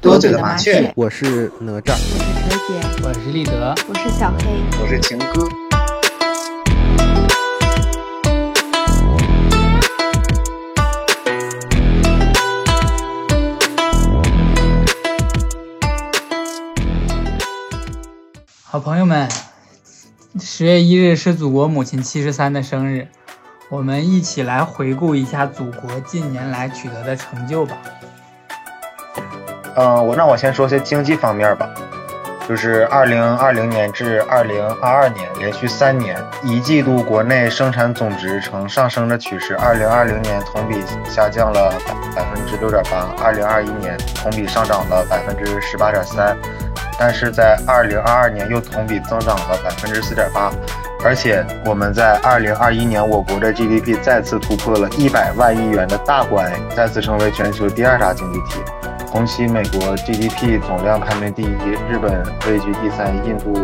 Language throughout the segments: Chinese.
多嘴的麻雀，我是哪吒，我是蛇姐，我是立德，我是小黑，我是情歌。好朋友们，十月一日是祖国母亲七十三的生日，我们一起来回顾一下祖国近年来取得的成就吧。嗯，我让我先说些经济方面吧，就是二零二零年至二零二二年连续三年一季度国内生产总值呈上升的趋势，二零二零年同比下降了百分之六点八，二零二一年同比上涨了百分之十八点三。但是在二零二二年又同比增长了百分之四点八，而且我们在二零二一年我国的 GDP 再次突破了一百万亿元的大关，再次成为全球第二大经济体。同期美国 GDP 总量排名第一，日本位居第三，印度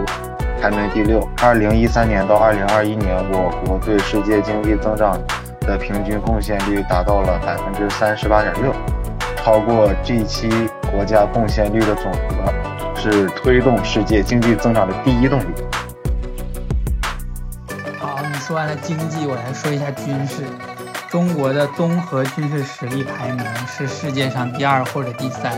排名第六。二零一三年到二零二一年，我国对世界经济增长的平均贡献率达到了百分之三十八点六，超过 G7 国家贡献率的总和。是推动世界经济增长的第一动力。好，你说完了经济，我来说一下军事。中国的综合军事实力排名是世界上第二或者第三，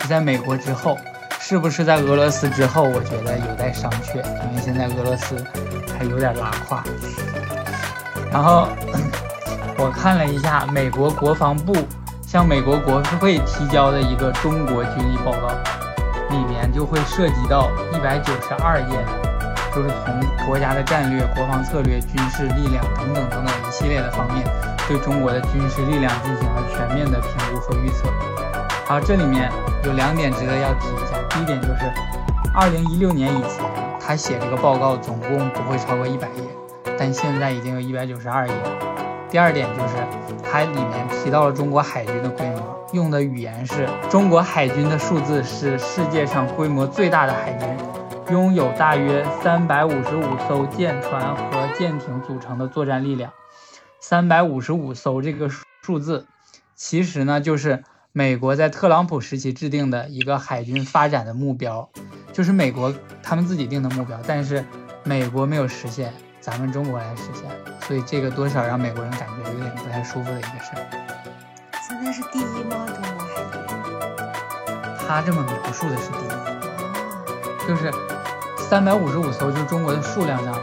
是在美国之后。是不是在俄罗斯之后？我觉得有待商榷，因为现在俄罗斯还有点拉胯。然后我看了一下美国国防部向美国国会提交的一个中国军力报告。里面就会涉及到一百九十二页，就是从国家的战略、国防策略、军事力量等等等等一系列的方面，对中国的军事力量进行了全面的评估和预测。好，这里面有两点值得要提一下。第一点就是，二零一六年以前他写这个报告总共不会超过一百页，但现在已经有一百九十二页。第二点就是，它里面提到了中国海军的规模。用的语言是中国海军的数字是世界上规模最大的海军，拥有大约三百五十五艘舰船和舰艇组成的作战力量。三百五十五艘这个数字，其实呢就是美国在特朗普时期制定的一个海军发展的目标，就是美国他们自己定的目标，但是美国没有实现，咱们中国来实现，所以这个多少让美国人感觉有点不太舒服的一个事儿。现在是第一吗？中国海军？他这么描述的是第一，就是三百五十五艘，就是中国的数量上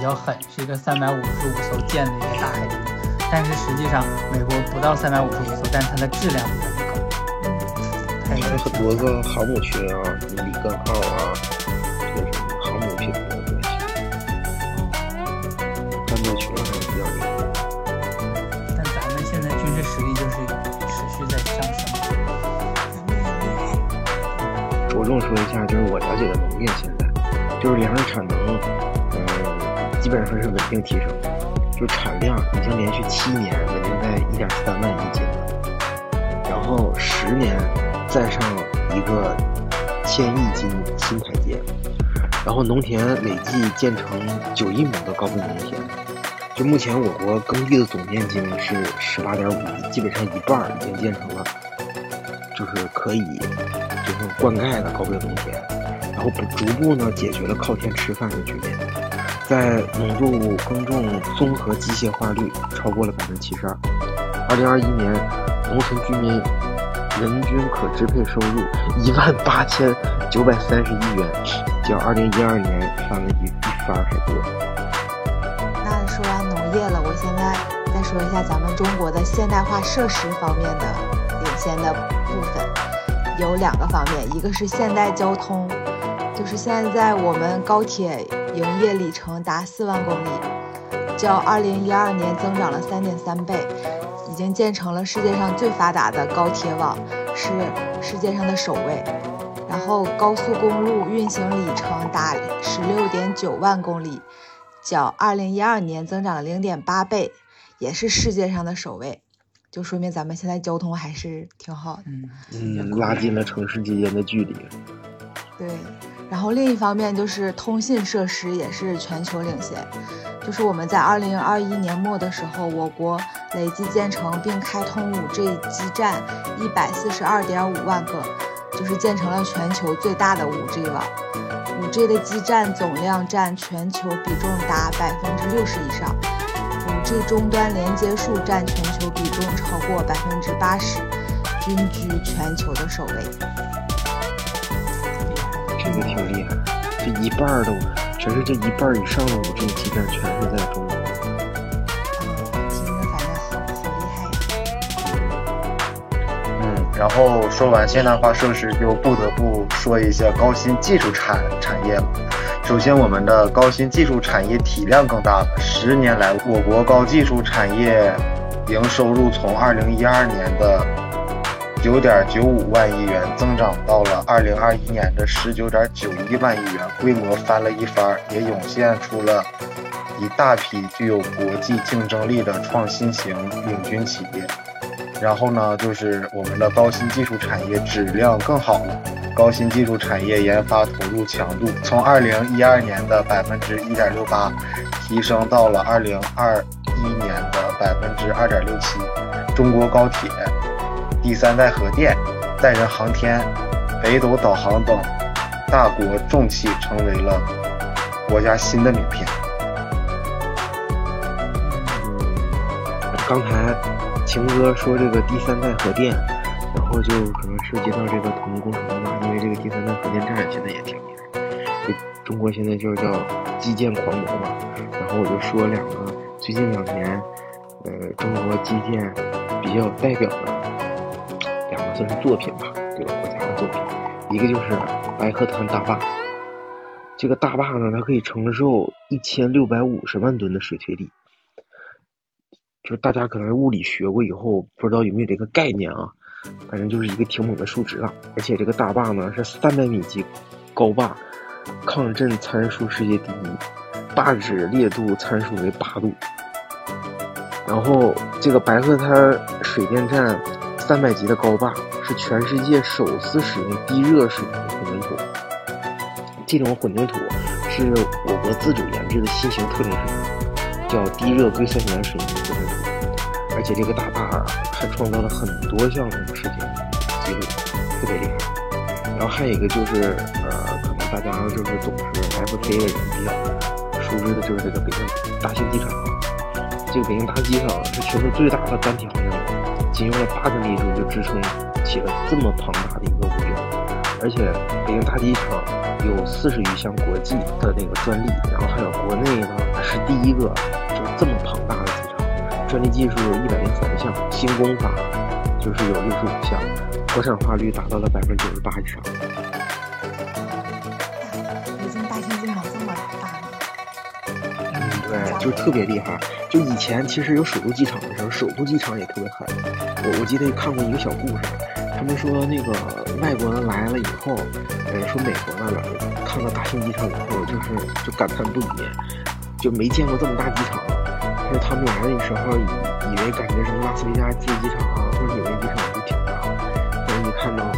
比较狠，是一个三百五十五艘舰的一个大海军。但是实际上，美国不到三百五十五艘，但它的质量比较高。还有很多个航母群啊，什么里根号啊，这个什么航母品的东西，战斗群还是比较厉害。但咱们现在军事实力就是持续在上升。着重说一下，就是我了解的农业现在，就是粮食产能，嗯，基本上是稳定提升，就产量已经连续七年稳定在一点三万亿斤了，然后十年再上一个千亿斤新台阶，然后农田累计建成九亿亩的高分农田。就目前我国耕地的总面积呢是十八点五亿，基本上一半已经建成了，就是可以就是灌溉的高标农田，然后逐步呢解决了靠天吃饭的局面，在农作物耕种综合机械化率超过了百分之七十二。二零二一年农村居民人均可支配收入一万八千九百三十一元，较二零一二年翻了一一番还多。那说完农业了，我现在再说一下咱们中国的现代化设施方面的领先的部分，有两个方面，一个是现代交通，就是现在我们高铁营业里程达四万公里，较二零一二年增长了三点三倍，已经建成了世界上最发达的高铁网，是世界上的首位。然后高速公路运行里程达十六点九万公里。较二零一二年增长了零点八倍，也是世界上的首位，就说明咱们现在交通还是挺好的。嗯，拉近了城市之间的距离。对，然后另一方面就是通信设施也是全球领先，就是我们在二零二一年末的时候，我国累计建成并开通五 G 基站一百四十二点五万个，就是建成了全球最大的 5G 网。5G 的基站总量占全球比重达百分之六十以上，5G 终端连接数占全球比重超过百分之八十，均居全球的首位。这个挺厉害，这一半儿都，全是这一半以上的 5G 基站全是在中国。听着反正好好厉害呀。嗯，然后说完现代化设施，就不得不说一下高新技术产产业了。首先，我们的高新技术产业体量更大了。十年来，我国高技术产业营收入从2012年的9.95万亿元增长到了2021年的19.91万亿元，规模翻了一番，也涌现出了一大批具有国际竞争力的创新型领军企业。然后呢，就是我们的高新技术产业质量更好了。高新技术产业研发投入强度从2012年的百分之一点六八，提升到了2021年的百分之二点六七。中国高铁、第三代核电、载人航天、北斗导航等大国重器成为了国家新的名片。嗯，刚才秦哥说这个第三代核电，然后就可能涉及到这个土木工程了吧，因为这个第三代核电站现在也挺厉害，就中国现在就是叫基建狂魔嘛。然后我就说两个最近两年，呃，中国基建比较有代表的算是作品吧，这个国家的作品，一个就是白鹤滩大坝。这个大坝呢，它可以承受一千六百五十万吨的水推力。就是大家可能物理学过以后，不知道有没有这个概念啊？反正就是一个挺猛的数值了。而且这个大坝呢是三百米级高坝，抗震参数世界第一，坝址烈度参数为八度。然后这个白鹤滩水电站三百级的高坝是全世界首次使用低热水混凝土。这种混凝土是我国自主研制的新型特种水泥，叫低热硅酸盐水泥混凝土。而且这个大坝还创造了很多项世界纪录，特别厉害。然后还有一个就是，呃，可能大家就是总是 FC 的人比较熟知的就是这个北京大兴机场。这个北京大兴机场是全球最大的单体航站楼，仅用了八根立柱就支撑起了这么庞大的一个物流。而且北京大机场有四十余项国际的那个专利，然后还有国内呢是第一个就这么庞大的机场。专利技术有一百零三项，新工法就是有六十五项，国产化率达到了百分之九十八以上。北京大兴机场这么大呢？嗯，对，就特别厉害。就以前其实有首都机场的时候，首都机场也特别狠。我我记得看过一个小故事，他们说那个外国人来了以后，呃，说美国那来看到大兴机场以后，就是就感叹不已，就没见过这么大机场。就是他们来的时候以以为感觉什么拉斯维加斯机场啊或者纽约机场就挺大，但是你看到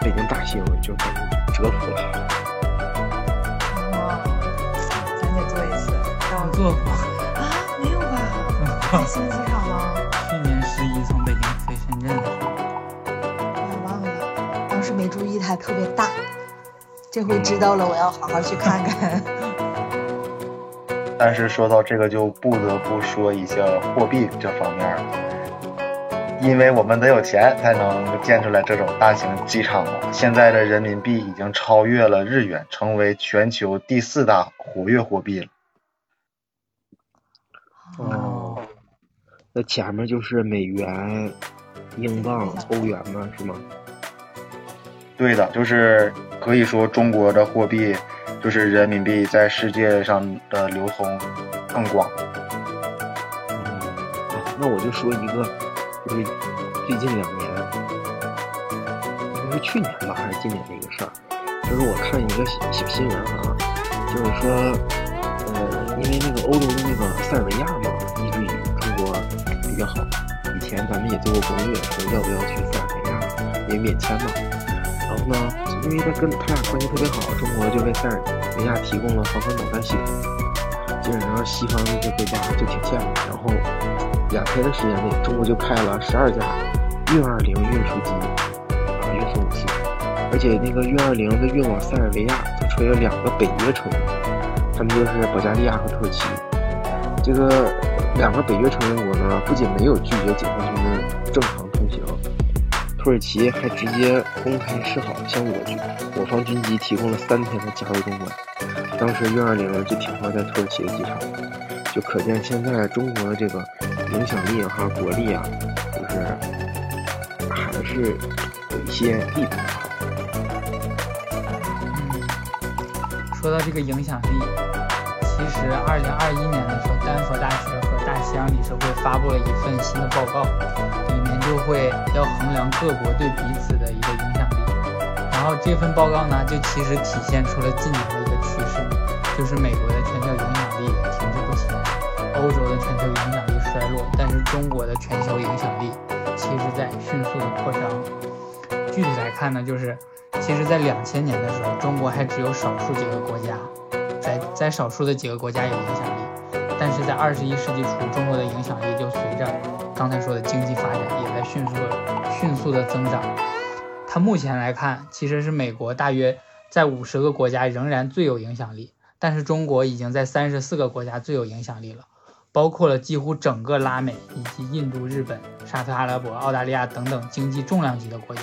北京大兴就感觉折服了。哇，咱得做一次，让我做过，啊？没有吧？大兴机场还特别大，这回知道了，我要好好去看看。但是说到这个，就不得不说一下货币这方面了，因为我们得有钱才能建出来这种大型机场嘛。现在的人民币已经超越了日元，成为全球第四大活跃货币了。哦，那前面就是美元、英镑、欧元嘛，是吗？对的，就是可以说中国的货币。就是人民币在世界上的流通更广。嗯，那我就说一个，就是最近两年，应该是去年吧还是今年的一个事儿，就是我看一个小新闻啊，就是说，呃，因为那个欧洲的那个塞尔维亚嘛，一直与中国比较好，以前咱们也做过攻略，说要不要去塞尔维亚，因为免签嘛。然后呢，因为他跟他俩关系特别好，中国就为塞尔维亚提供了防空导弹系统，基本上西方那些国家就挺羡慕。然后两天的时间内，中国就派了十二架运二零运输机啊运送武器，而且那个运二零的运往塞尔维亚，它吹了两个北约成员，他们就是保加利亚和土耳其。这个两个北约成员国呢，不仅没有拒绝解放军的正常通行，土耳其还直接公开示好，向我军我方军机提供了三天的加油中转。当时运二零就停靠在土耳其的机场，就可见现在中国的这个影响力哈国力啊，就是还是有一些地方好。嗯，说到这个影响力，其实二零二一年的时候，丹佛大学和大西洋理事会发布了一份新的报告，里面就会要衡量各国对彼此的一个影响力。然后这份报告呢，就其实体现出了近年的一个趋势，就是美国的全球影响力停滞不前，欧洲的全球影响力衰落，但是中国的全球影响力其实在迅速的扩张。具体来看呢，就是其实在两千年的时候，中国还只有少数几个国家，在在少数的几个国家有影响力，但是在二十一世纪初，中国的影响力就随着刚才说的经济发展，也在迅速迅速的增长。它目前来看，其实是美国大约在五十个国家仍然最有影响力，但是中国已经在三十四个国家最有影响力了，包括了几乎整个拉美以及印度、日本、沙特阿拉伯、澳大利亚等等经济重量级的国家，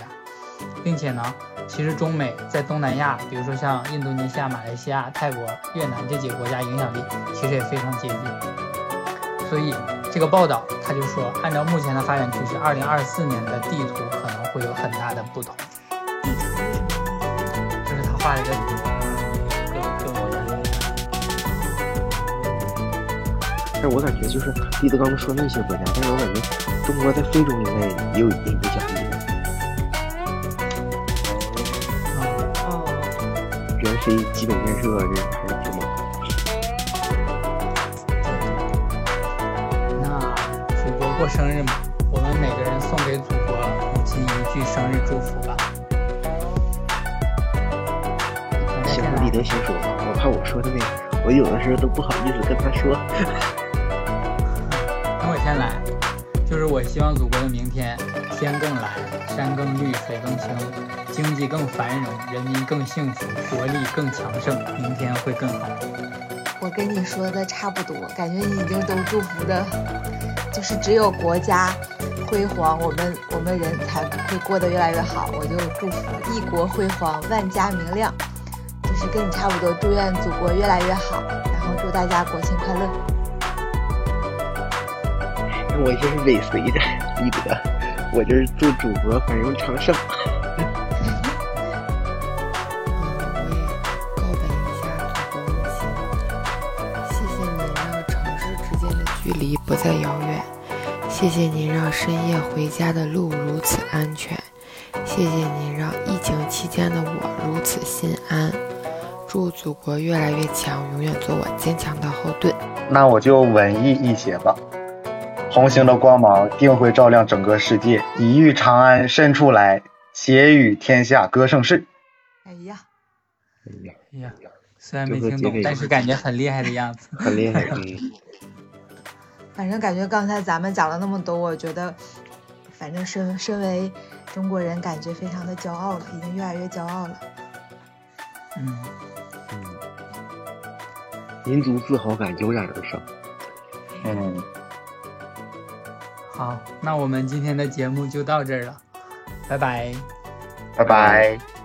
并且呢，其实中美在东南亚，比如说像印度尼西亚、马来西亚、泰国、越南这几个国家影响力其实也非常接近，所以这个报道他就说，按照目前的发展趋势，二零二四年的地图可能会有很大的不同。就是他画了一个各各国的。但是我感觉就是李德刚说那些国家，但是我感觉中国在非洲应该也有一定影响力的。哦，原飞基本建设这还是挺猛。那祖国过生日嘛，我们每个人送给祖国母亲一句生日祝福吧。那行李德先说吧，我怕我说的那个，我有的时候都不好意思跟他说。那我先来，就是我希望祖国的明天天更蓝，山更绿，水更清，经济更繁荣，人民更幸福，国力更强盛，明天会更好。我跟你说的差不多，感觉你已经都祝福的，就是只有国家辉煌，我们我们人才会过得越来越好。我就祝福一国辉煌，万家明亮，就是跟你差不多，祝愿祖国越来越好，然后祝大家国庆快乐。我就是尾随着一德，我就是祝祖国繁荣昌盛。嗯，我也告白一下祖国母亲，谢谢您让城市之间的距离不再遥远，谢谢您让深夜回家的路如此安全，谢谢您让疫情期间的我如此心安。祝祖国越来越强，永远做我坚强的后盾。那我就文艺一些吧。红星的光芒定会照亮整个世界，一遇长安伸出来，且与天下歌盛世。哎呀，哎呀，哎呀，虽然没听懂但是感觉很厉害的样子。很厉害，嗯，反正感觉刚才咱们讲了那么多，我觉得，反正身身为中国人，感觉非常的骄傲了，已经越来越骄傲了。嗯，嗯，民族自豪感油然而生。嗯，好，那我们今天的节目就到这儿了，拜拜。拜拜。